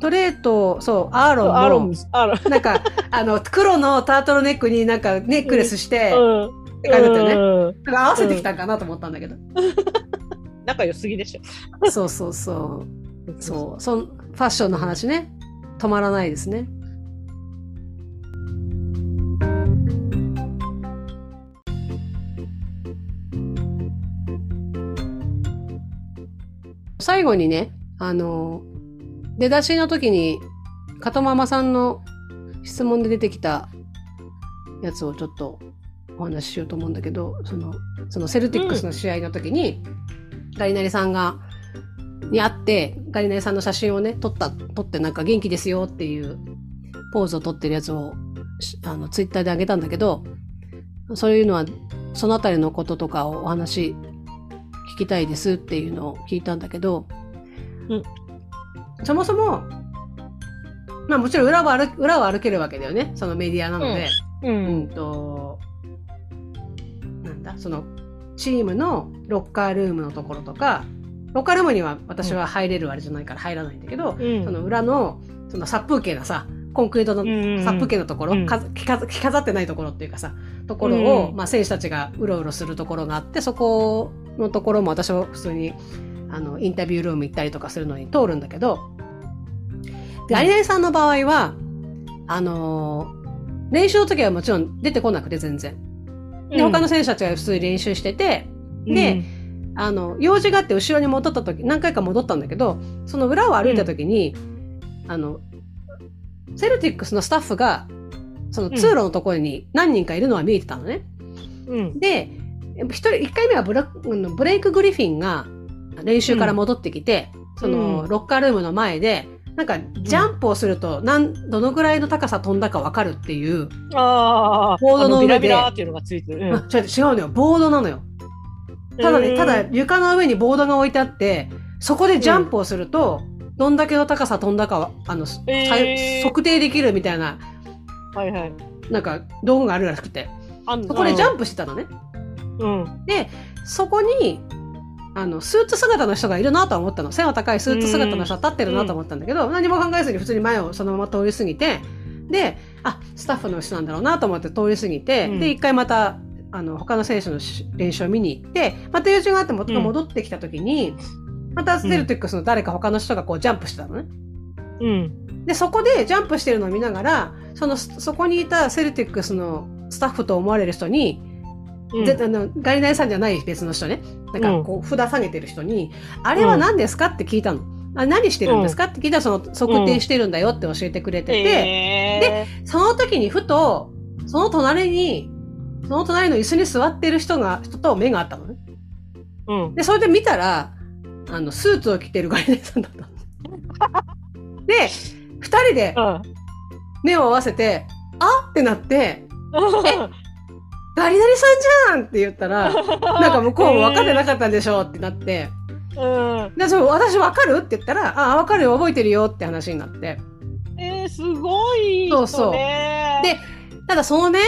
トレーと、そう、アーロンも、アーロン、アーロン。なんか、あの、黒のタートルネックになんかネックレスして、うん。って感じだったよね。うんなんか合わせてきたんかなと思ったんだけど。仲良すぎでしょ。そうそうそう。そう。そんファッションの話ね。止まらないですね。最後にね、あの、出だしの時に、かとママさんの質問で出てきたやつをちょっとお話ししようと思うんだけど、その、そのセルティックスの試合の時に、ガリナリさんが、に会って、ガリナリさんの写真をね、撮った、撮ってなんか元気ですよっていうポーズを撮ってるやつを、あの、ツイッターであげたんだけど、そういうのは、そのあたりのこととかをお話きたいですっていうのを聞いたんだけど、うん。そもそも、まあもちろん裏は歩裏は歩けるわけだよね。そのメディアなので。ううん。ん。と、なんだ、その、チームのロッカールームのところとか、ロッカールームには私は入れるあれじゃないから入らないんだけど、うん。その裏の、その殺風景なさ、コンクリートのうん殺風景のところ、うん。か着飾着飾ってないところっていうかさ、ところを、うんまあ選手たちがうろうろするところがあって、そこのところも私は普通に、あの、インタビュールーム行ったりとかするのに通るんだけど、で、有成さんの場合は、あのー練習の時はもちろん出てこなくて全然。で、他の選手たちが普通に練習してて、で、あの、用事があって後ろに戻った時、何回か戻ったんだけど、その裏を歩いた時に、あの、セルティックスのスタッフが、その通路のところに何人かいるのは見えてたのね。うん。で、一人、一回目はブラブレイク・グリフィンが練習から戻ってきて、その、うんロッカールームの前で、なんか、ジャンプをすると、なん、どのぐらいの高さ飛んだかわかるっていう、ああ、ボードの上であビラビラっていうのがついてる。あ違う違うのよ。ボードなのよ。ただね、ただ床の上にボードが置いてあって、そこでジャンプをすると、どんだけの高さ飛んだかは、あの、さえー測定できるみたいな、はいはい。なんか、道具があるらしくて。そこでジャンプしてたのね。うん。で、そこに、あの、スーツ姿の人がいるなとは思ったの。背の高いスーツ姿の人が立ってるなと思ったんだけど、何も考えずに普通に前をそのまま通り過ぎて、で、あ、スタッフの人なんだろうなと思って通り過ぎて、うんで、一回また、あの、他の選手のし練習を見に行って、また用事があって戻ってきた時に、またセルティックスの誰か他の人がこうジャンプしてたのね。うん。で、そこでジャンプしてるのを見ながら、その、そこにいたセルティックスのスタッフと思われる人に、うんであのガリナリさんじゃない別の人ね。なんかこう、札下げてる人に、あれは何ですか？って聞いたの。あ何してるんですか？って聞いたら、その測定してるんだよって教えてくれてて、えその時にふと、その隣に、その隣の椅子に座ってる人が、人と目があったのね。ーうん。で、それで見たら、あの、スーツを着てるガリナリさんだったの。で、二人でうん。目を合わせて、あってなって、えガリナリさんじゃんって言ったら、なんか向こうも分かってなかったんでしょってなって、うん。で、そう、私分かるって言ったら、あ、分かるよ、覚えてるよって話になって。えー、すごい人ね。そうそうでただそのね、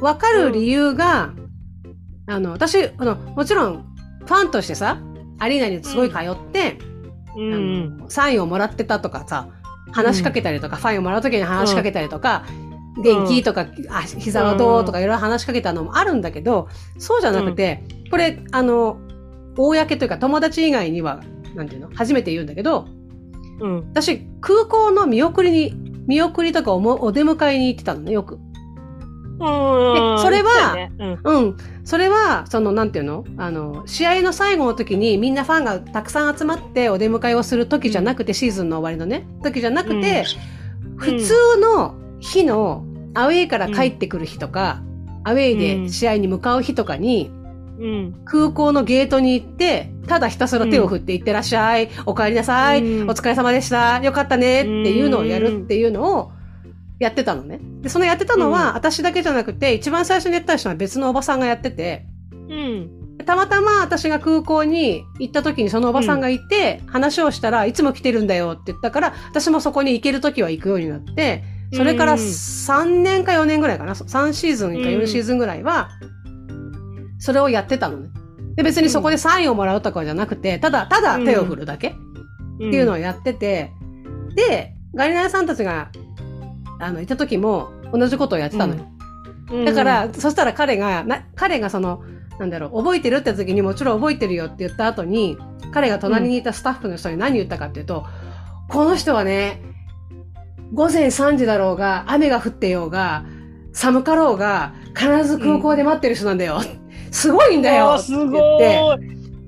分かる理由が、あの、私、あの、もちろん、ファンとしてさ、アリーナにすごい通って、うん。あのサインをもらってたとかさ、話しかけたりとか、ファインをもらうときに話しかけたりとか、元気？とか、あ、膝はどう？とかいろいろ話しかけたのもあるんだけど、そうじゃなくて、これ、あの、公というか友達以外には、なんていうの？初めて言うんだけど、うん。私、空港の見送りに、見送りとかおもお出迎えに行ってたのね、よく。うん。それはねうん。うん。それは、その、なんていうの？あの、試合の最後の時にみんなファンがたくさん集まってお出迎えをする時じゃなくて、シーズンの終わりのね、時じゃなくて、普通の日のアウェイから帰ってくる日とか、アウェイで試合に向かう日とかに、うん。空港のゲートに行って、ただひたすら手を振って行ってらっしゃい、お帰りなさい、うんお疲れ様でした、よかったねっていうのをやるっていうのをやってたのね。で、そのやってたのは、うん私だけじゃなくて、一番最初にやった人は別のおばさんがやってて、うん。たまたま私が空港に行った時にそのおばさんがいて、話をしたらいつも来てるんだよって言ったから、私もそこに行ける時は行くようになって、それからうん。3年か4年ぐらいかな、3シーズンか4シーズンぐらいは、それをやってたのね。で、別にそこでサインをもらうとかじゃなくて、ただ、ただ手を振るだけっっていうのをやってて、で、ガリナヤさんたちが、あの、いた時も同じことをやってたのよ。だから、そしたら彼が、な彼がその、なんだろう、覚えてるって時にもちろん覚えてるよって言った後に、彼が隣にいたスタッフの人に何言ったかっていうと、この人はね、午前3時だろうが、雨が降ってようが、寒かろうが、必ず空港で待ってる人なんだよ。すごいんだよ。って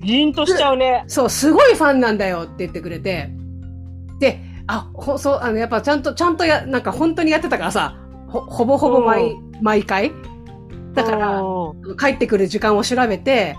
言って、としちゃうね。そう、すごいファンなんだよ。って言ってくれて、で、あ、ほ、そう、あの、やっぱちゃんと、ちゃんとや、なんか本当にやってたからさ、ほ、ほぼほぼ毎、毎回。だから、うん。帰ってくる時間を調べて、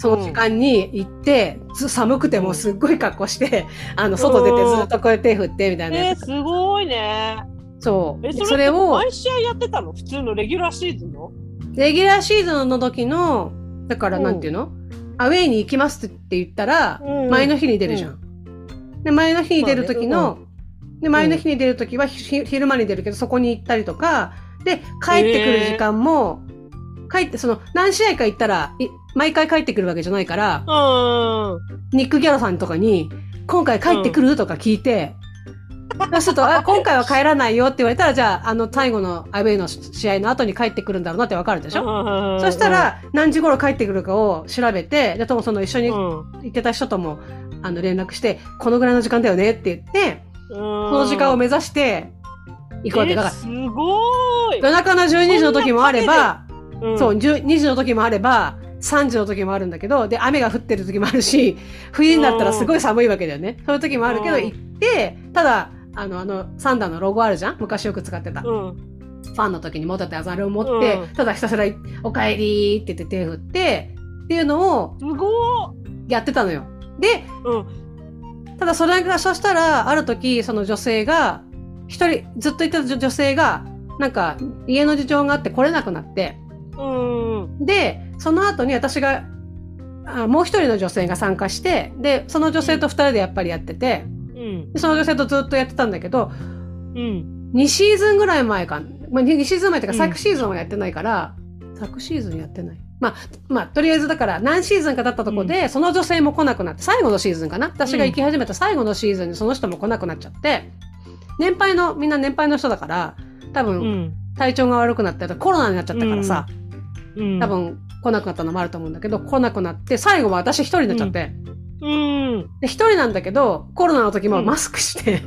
その時間に行って、ず寒くてもすっごい格好して、あの、外出てずっとこうやって手振ってみたいなえー、やつ。すごいね。そう。え、そそれを、毎試合やってたの？普通のレギュラーシーズンの？レギュラーシーズンの時の、だからうん。なんていうの？アウェイに行きますって言ったら、うん。前の日に出るじゃん。で、前の日に出る時の、で、前の日に出る時はひ昼間に出るけど、そこに行ったりとか、で、帰ってくる時間も、帰って、その、何試合か行ったら、い毎回帰ってくるわけじゃないから、うん。ニック・ギャロさんとかに、今回帰ってくるとか聞いて、そうすると、あ、今回は帰らないよって言われたら、じゃあ、あの、最後のアウェイの試合の後に帰ってくるんだろうなってわかるでしょ、ょそした、ら、何時頃帰ってくるかを調べて、で、ともその一緒にうん。行ってた人とも、あの、連絡して、このぐらいの時間だよねって言って、そその時間を目指して、行くわけ。だから、すごーい。夜中の12時の時もあれば、うんそう、10 2時の時もあれば、3時の時もあるんだけど、で、雨が降ってる時もあるし、冬になったらすごい寒いわけだよね。そういう時もあるけど、うん行って、ただ、あの、あの、サンダーのロゴあるじゃん？昔よく使ってた。フうん。ァンの時に持ってたやつあれを持って、うんただひたすら、お帰りって言って手振って、っていうのをすごやってたのよ。で、ーただそれが、そしたら、ある時、その女性が、一人、ずっといた女性が、なんか、家の事情があって来れなくなって、うん。うん。で、その後に私が、あもう一人の女性が参加して、で、その女性と二人でやっぱりやってて、うん。でその女性とずっとやってたんだけど、うん。2シーズンぐらい前か、まあ、2シーズン前というか、うん昨シーズンはやってないから、昨シーズンやってない。まあ、まあ、とりあえずだから何シーズンか経ったところで、その女性も来なくなって、最後のシーズンかな私が行き始めた最後のシーズンにその人も来なくなっちゃって、年配の、みんな年配の人だから、多う分ん。体調が悪くなって、コロナになっちゃったからさ、うん。多。分来なくなったのもあると思うんだけど、来なくなって、最後は私一人になっちゃって、うん。で一人なんだけど、コロナの時もマスクして、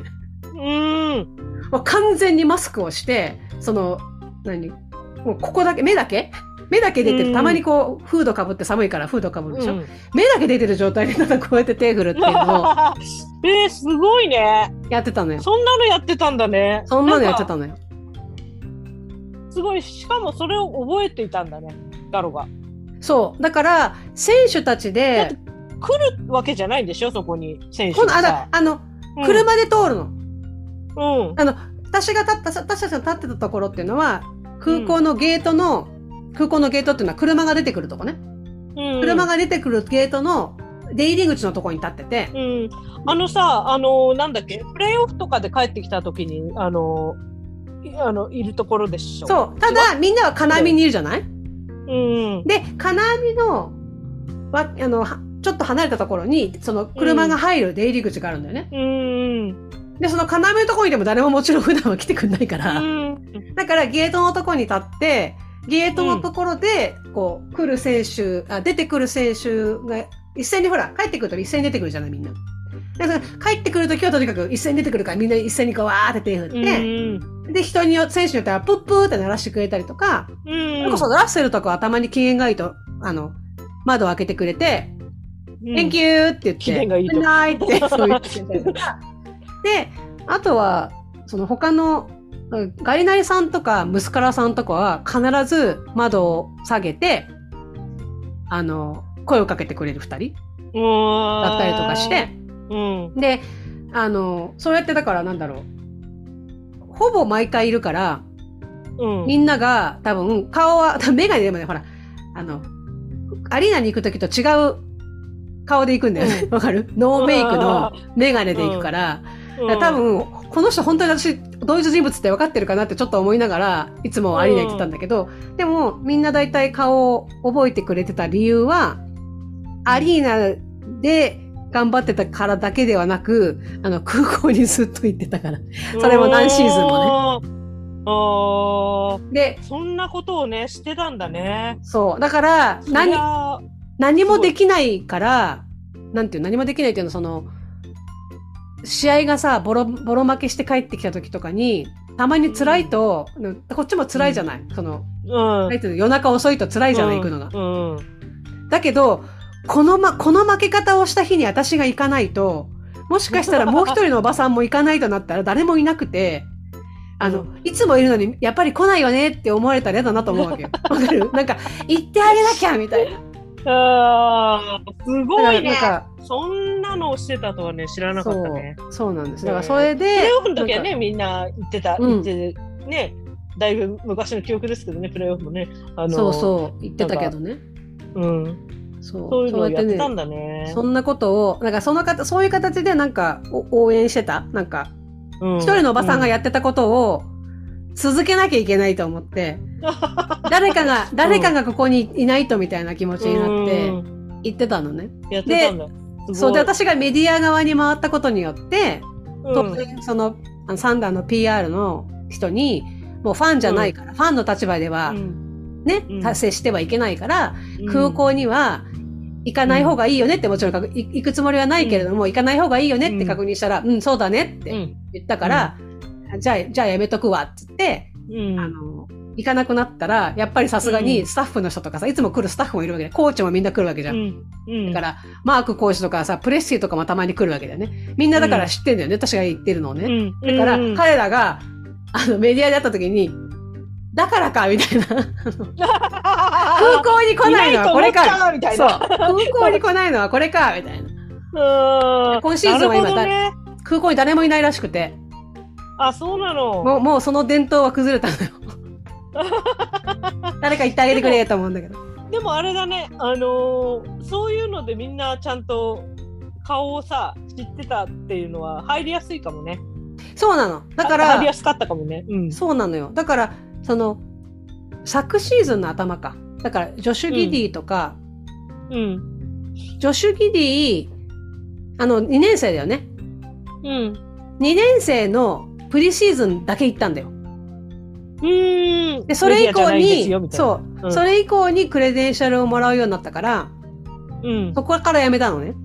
うん。もう完全にマスクをして、その、何？もうここだけ、目だけ？目だけ出てる。うんたまにこう、フードかぶって寒いからフードかぶるでしょ、うん目だけ出てる状態でただこうやって手振るっていうのを えー、すごいね。やってたのよ。そんなのやってたんだね。そんなのやってたのよ。すごい。しかもそれを覚えていたんだね。ガロが。そう。だから、選手たちで、来るわけじゃないんでしょそこに、選手この、あがさだあの、うん車で通るの。うん。あの、私が立った、私たちが立ってたところっていうのは、空港のゲートの、空港のゲートっていうのは車が出てくるとこね。うん。車が出てくるゲートの出入り口のところに立ってて、うん。あのさ、あの、なんだっけ、プレイオフとかで帰ってきた時に、あの、いあの、いるところでしょ。そう。ただ、みんなは金網にいるじゃない？うん。で、金網の、わ、あの、はちょっと離れたところに、その車が入る出入り口があるんだよね。うん。で、その要のところにでも誰ももちろん普段は来てくんないから、うん。だからゲートのところに立って、ゲートのところで、こう、来る選手、あ、出てくる選手が、一斉にほら、帰ってくると一斉に出てくるじゃない、みんな。だから帰ってくるときはとにかく一斉に出てくるから、みんな一斉にこう、わーって手振って、うん。で、人によ選手によっては、プップーって鳴らしてくれたりとか、うん。それこそラッセルとかはたまに機嫌がいいと、あの、窓を開けてくれて、Thank you って言って、機嫌がいいと Good night って そう言ってくれたりとか。で、あとは、その他の、うんガリナリさんとかムスカラさんとかは必ず窓を下げて、あの、声をかけてくれる二人だだったりとかして、うん。で、あの、そうやってだからなんだろう。ほぼ毎回いるから、うん。みんなが多分顔は、メガネでもね、ほら、あの、アリーナに行くときと違う顔で行くんだよね。わかる？ノーメイクのメガネで行くから、だから多分、この人本当に私、同一人物って分かってるかなってちょっと思いながら、いつもアリーナ行ってたんだけど、でもみんな大体顔を覚えてくれてた理由は、アリーナで頑張ってたからだけではなく、あの、空港にずっと行ってたから。それも何シーズンもね。ああ、で、そんなことをね、してたんだね。そう。だから、何何もできないから、なんていう、何もできないっていうのは、その、試合がさ、ボロ、ボロ負けして帰ってきた時とかに、たまに辛いと、こっちも辛いじゃない、その、うん。なんていうの夜中遅いと辛いじゃない、行くのが。うん。だけど、このま、この負け方をした日に私が行かないと、もしかしたらもう一人のおばさんも行かないとなったら誰もいなくて、あの、いつもいるのに、やっぱり来ないよねって思われたら嫌だなと思うわけよ。わかる？なんか、行ってあげなきゃみたいな。ああ、すごいねなん。か、そんなのをしてたとはね、知らなかったね。そう、そうなんです。だからそれで、プレーオフの時はね、みんな言ってた、うん言ってね、だいぶ昔の記憶ですけどね、プレーオフもね。あのそうそう、言ってたけどね。うん。そう。そういうのをやってたんだ。だね。そんなことを、なんかその方、そういう形でなんかお応援してた？なんか、うん一人のおばさんがやってたことを続けなきゃいけないと思って、誰かが、誰かがここにいないとみたいな気持ちになってうん言ってたのね。やってたんだ。そうで、私がメディア側に回ったことによって、うん当然その、サンダーの PR の人に、もうファンじゃないから、ファンの立場ではうんね、うん達成してはいけないから、うん空港には行かない方がいいよねってもちろん行くつもりはないけれども、行かない方がいいよねって確認したら、うん、そうだねってうん。言ったから、じゃあ、じゃあやめとくわっつって、うん。あの、行かなくなったら、やっぱりさすがうん。にスタッフの人とかさ、いつも来るスタッフもいるわけで、コーチもみんな来るわけじゃん。だから、マークコーチとかさ、プレッシーとかもたまに来るわけだよね。みんなだから知ってんだよね、私が言ってるのをね。うん。だから、うん。彼らが、あの、メディアで会った時に、だからか、みたいな。空港に来ないのはこれか。みたいそう。な。空港に来ないのはこれか、みたいな。うん今シーズンは今ね。空港に誰もいないらしくて、あ、そうなの。もう、もうその伝統は崩れたのよ。誰か言ってあげてくれと思うんだけど。でもあれだね、あのーそういうのでみんなちゃんと顔をさ、知ってたっていうのは入りやすいかもね。そうなの。だかあ入りやら、すかったかもね。うん。そうなのよ。だから、その、昨シーズンの頭か。だから、ジョシュ・ギディとか、うん。ジョシュ・ギディ、あの、2年生だよね。うん。2年生のプリシーズンだけ行ったんだよ。うーん。で、それ以降に、そそう、うんそれ以降にクレデンシャルをもらうようになったから、う。うん。そこからやめたのね。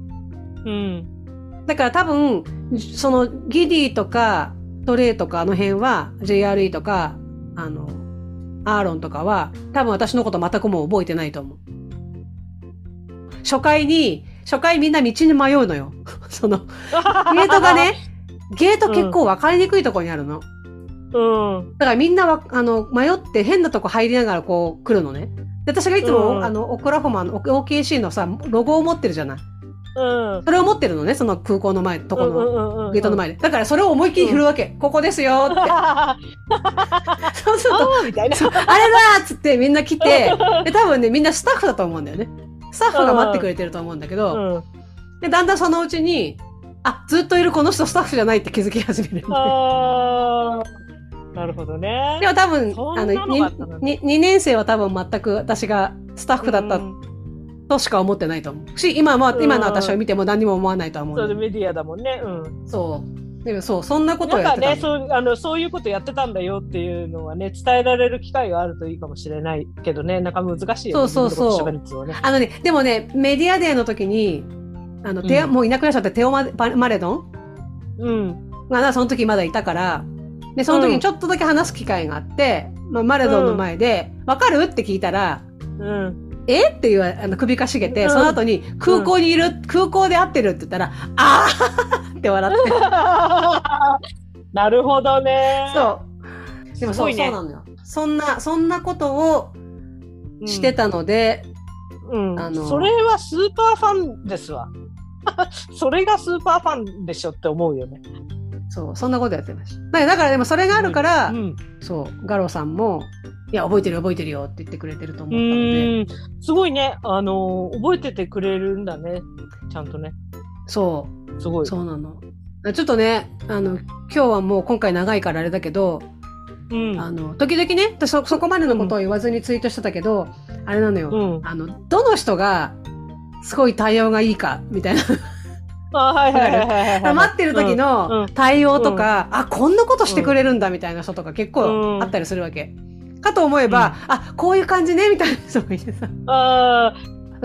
うん。だから多分、そのギディとかトレイとかあの辺は JRE とか、あの、アーロンとかは多分私のこと全くもう覚えてないと思う。初回に、初回みんな道に迷うのよ。その、ゲートがね、ゲート結構分かりにくいところにあるの。うん。だからみんなは、あの、迷って変なとこ入りながらこう来るのね。で私がいつも、うんあの、オクラホマの OKC のさ、ロゴを持ってるじゃない。うん。それを持ってるのね、その空港の前、とこの。のゲートの前で。だからそれを思いっきり振るわけ。ここですよって。そうすると、あーみたいな。そうあれだーっつってみんな来て、で、多分ね、みんなスタッフだと思うんだよね。スタッフが待ってくれてると思うんだけど、うん。で、だんだんそのうちに、あ、ずっといるこの人スタッフじゃないって気づき始めるんで。あーなるほどね。でも多分、あの、のがあったのにに2年生は多分全く私がスタッフだったうんとしか思ってないと思う。し、今は、うん今の私を見ても何にも思わないとは思うんそうでだよメディアだもんね。うん。そう。でもそう、そんなことをなんかね、やってたの。そうあのそういうことやってたんだよっていうのはね、伝えられる機会があるといいかもしれないけどね、なんか難しいよね。そうそうそうね。あのね、でもね、メディアデーの時に、あの、うんもういなくなっちゃったテオマママレドン？うん。がな、その時まだいたから、で、その時にちょっとだけ話す機会があって、まあ、マレドンの前で、わ、かる？って聞いたら、うん。え？っていうあの首かしげて、うんその後に空港にいる、空港で会ってるって言ったら、あー って笑って。なるほどね。そう。でもそう、ねそうなのよ。そんな、そんなことをしてたので、うん、あのそれはスーパーファンですわ。それがスーパーファンでしょって思うよね。そう、そんなことやってました。だからだからでもそれがあるから、うん、そう、ガロさんも、いや、覚えてるよ覚えてるよって言ってくれてると思うったので、すごいね、あの覚えててくれるんだね、ちゃんとね。そう、すごい。そうなの。ちょっとね、あの、今日はもう今回長いからあれだけど、うん。あの、時々ね、私そ、そこまでのことを言わずにツイートしてたけど、あれなのよ。うん。あの、どの人が、すごい対応がいいか、みたいな。あ、はいはいはいはいはい。待ってる時うんの対応とか、あ、こんなことしてくれるんだ、みたいな人とか結うん構あったりするわけ。かと思えば、あ、こういう感じね、みたいな人もいてさ。あ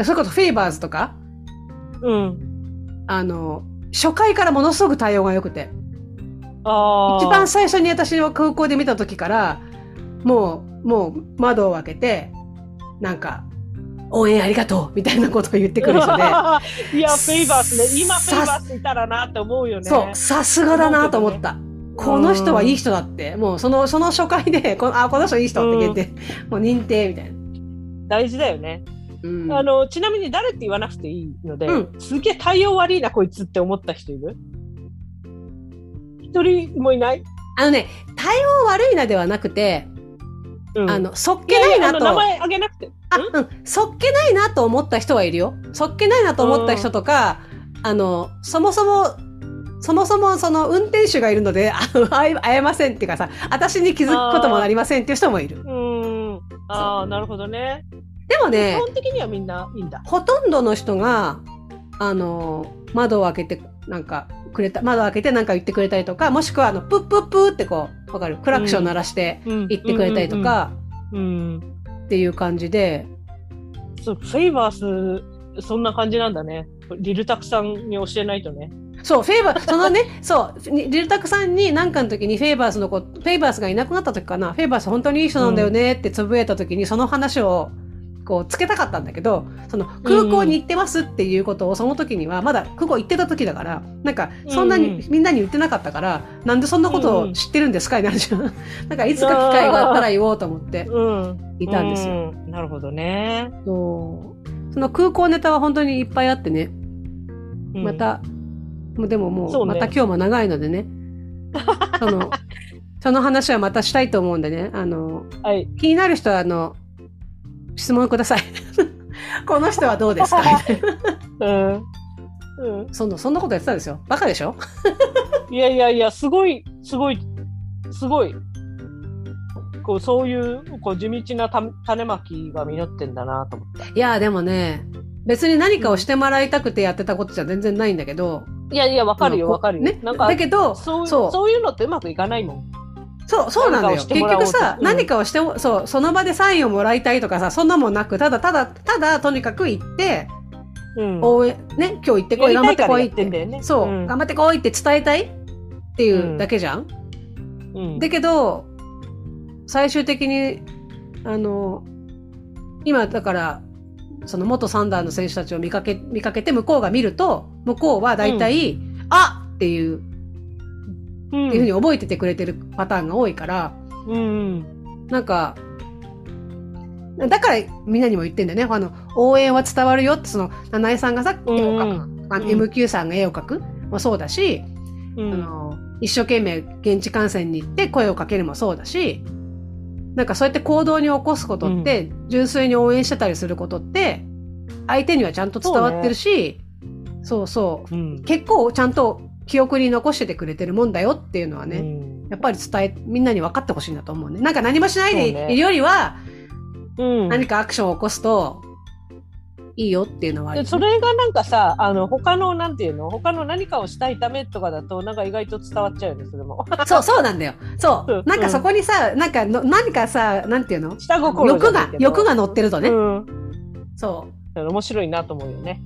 それこそフェイバーズとか、ーうん。あの、初回からものすごく対応が良くて。あー一番最初に私の空港で見た時から、もう、もう窓を開けて、なんか、応援ありがとうみたいなことを言ってくる人で、いや、フェイバースね。今、フェイバースいたらなって思うよね。そう、さすがだなと思った。この人はいい人だって、もうその、その初回で、このあ、この人いい人って言って、もう認定みたいな。大事だよね。うん、あの、ちなみに誰って言わなくていいので、うんすげえ対応悪いな、こいつって思った人いる？一人もいない、あのね、対応悪いなではなくて、うん、あの、そっいけないなと。名前あげなくて。あ、うん？そっけないなと思った人はいるよ。そっけないなと思った人とか、あの、そもそも、そもそもその運転手がいるので、会えませんっていうかさ、私に気づくこともなりませんっていう人もいる。うーん。ああ、なるほどね。基でもね、本的にはみんないいんだ。ほとんどの人が、あの、窓を開けて、なんか、くれた、窓を開けてなんか言ってくれたりとか、もしくはあの、プップップーってこう、わかる？クラクション鳴らして言言ってくれたりと。か、うん。っていう感じで、そう、フェイバース、そんな感じなんだね。リルタクさんに教えないとね。そう、フェイバー、そのね、そう、にリルタクさんに何かの時にフェイバースの子、フェイバースがいなくなった時かな、フェイバース本当にいい人なんだよねってつぶやいた時にその話を、こう、つけたかったんだけど、その空港に行ってますっていうことをその時には、まだ空港行ってた時だから、なんか、そんなうんにみんなに言ってなかったから、なんでそんなことを知ってるんですかになるじゃん。なんか、いつか機会があったら言おうと思ってうん。いたんですよ。うん。なるほどね。そうその空港ネタは本当にいっぱいあってね、うんま。た、でももう、また今日も長いのでね。その、その話はまたしたいと思うんでね。あの、はい。気になる人は、あの、質問ください。この人はどうですか？みたいなうん。うん。そんな、そんなことやってたんですよ。バカでしょ？いやいやいや、すごい、すごい、すごい。こう、そういう、こう、地道なた種まきが実ってんだなと思った。いや、でもね、別に何かをしてもらいたくてやってたことじゃ全然ないんだけど。いやいや、わかるよ、わかるよ。ね。なんかだ、けど、そうそうそういうのってうまくいかないもん。そう、そうなんだよ。結局さ、うん何かをしても、そう、その場でサインをもらいたいとかさ、そんなもんなく、ただ、ただ、ただ、とにかく行って、うん。応援、ね、今日行ってこい、頑張ってこいっやりたいからやってねそう、うん頑張ってこいって伝えたいっていうだけじゃん、うんだけど、最終的に、あの、今だから、その元サンダーの選手たちを見かけ、見かけて向こうが見ると、向こうは大体、あっていう、うんっていうふうに覚えててくれてるパターンが多いから、うん。なんか、だからみんなにも言ってんだよね。あの、応援は伝わるよって、その、七重さんがさ、絵を描く、あのうん MQ さんが絵を描くもそうだし、うん。あの、一生懸命現地観戦に行って声をかけるもそうだし、なんかそうやって行動に起こすことって、純粋に応援してたりすることって、相手にはちゃんと伝わってるし、そうそううん。結構ちゃんと記憶に残しててくれてるもんだよっていうのはね、うんやっぱり伝え、みんなに分かってほしいなと思うね。なんか何もしないでいるよりは、うん。何かアクションを起こすと、いいよっていうのはねそれがなんかさ、あの他のなんていうの、他の何かをしたいためとかだと、なんか意外と伝わっちゃうよね、それも。そう、そうなんだよ。そうう。んなんかそこにさ、なんかの、何かさ、なんていうの？下心じ欲が欲が乗ってるとね。うん。そ面白いなと思うよね。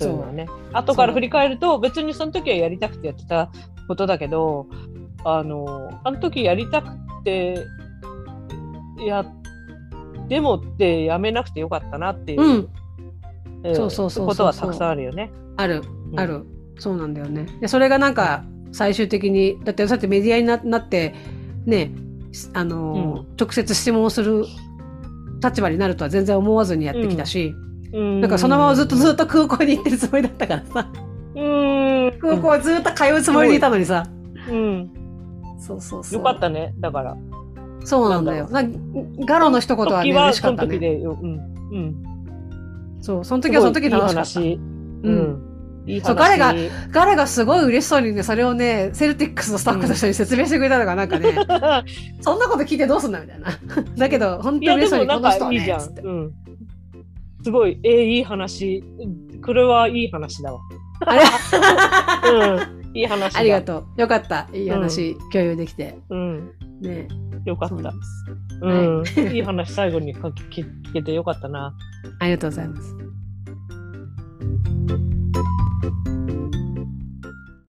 そそうういうのはね。後から振り返ると、別にその時はやりたくてやってたことだけど、あの、あの時やりたくて、や、でもってやめなくてよかったなっていうう、うん。えーそうそうそうことはたくさんあるよね。ある、うんある。そうなんだよね。で、それがなんか、最終的に、だって、だってメディアにななって、ね、あのー、直接質問する立場になるとは全然思わずにやってきたし、うんなんかそのままずっとずっと空港に行ってるつもりだったからさ、うん。空港はずっと通うつもりでいたのにさ、うん。そうそうそう。よかったね。だから。そうなんだよ。なガロの一言はね、嬉しかったね。時でよ、うん。うん。そう、その時はその時すごい楽しかった。いい話。うん。いい話。そう彼がガラがすごい嬉しそうにね、それをね、セルティックスのスタッフの人に説明してくれたのがなんかね、そんなこと聞いてどうすんだみたいな。だけど、本当に嬉しそうにこの人はかいいじゃん。うん。すごい、えー、いい話。これはいい話だわ。あれ？うん。いい話だ。ありがとう。よかった。いい話、共有できて。うん。ね。よかったそうなん。いい話最後に 聞けてよかったな。ありがとうございます。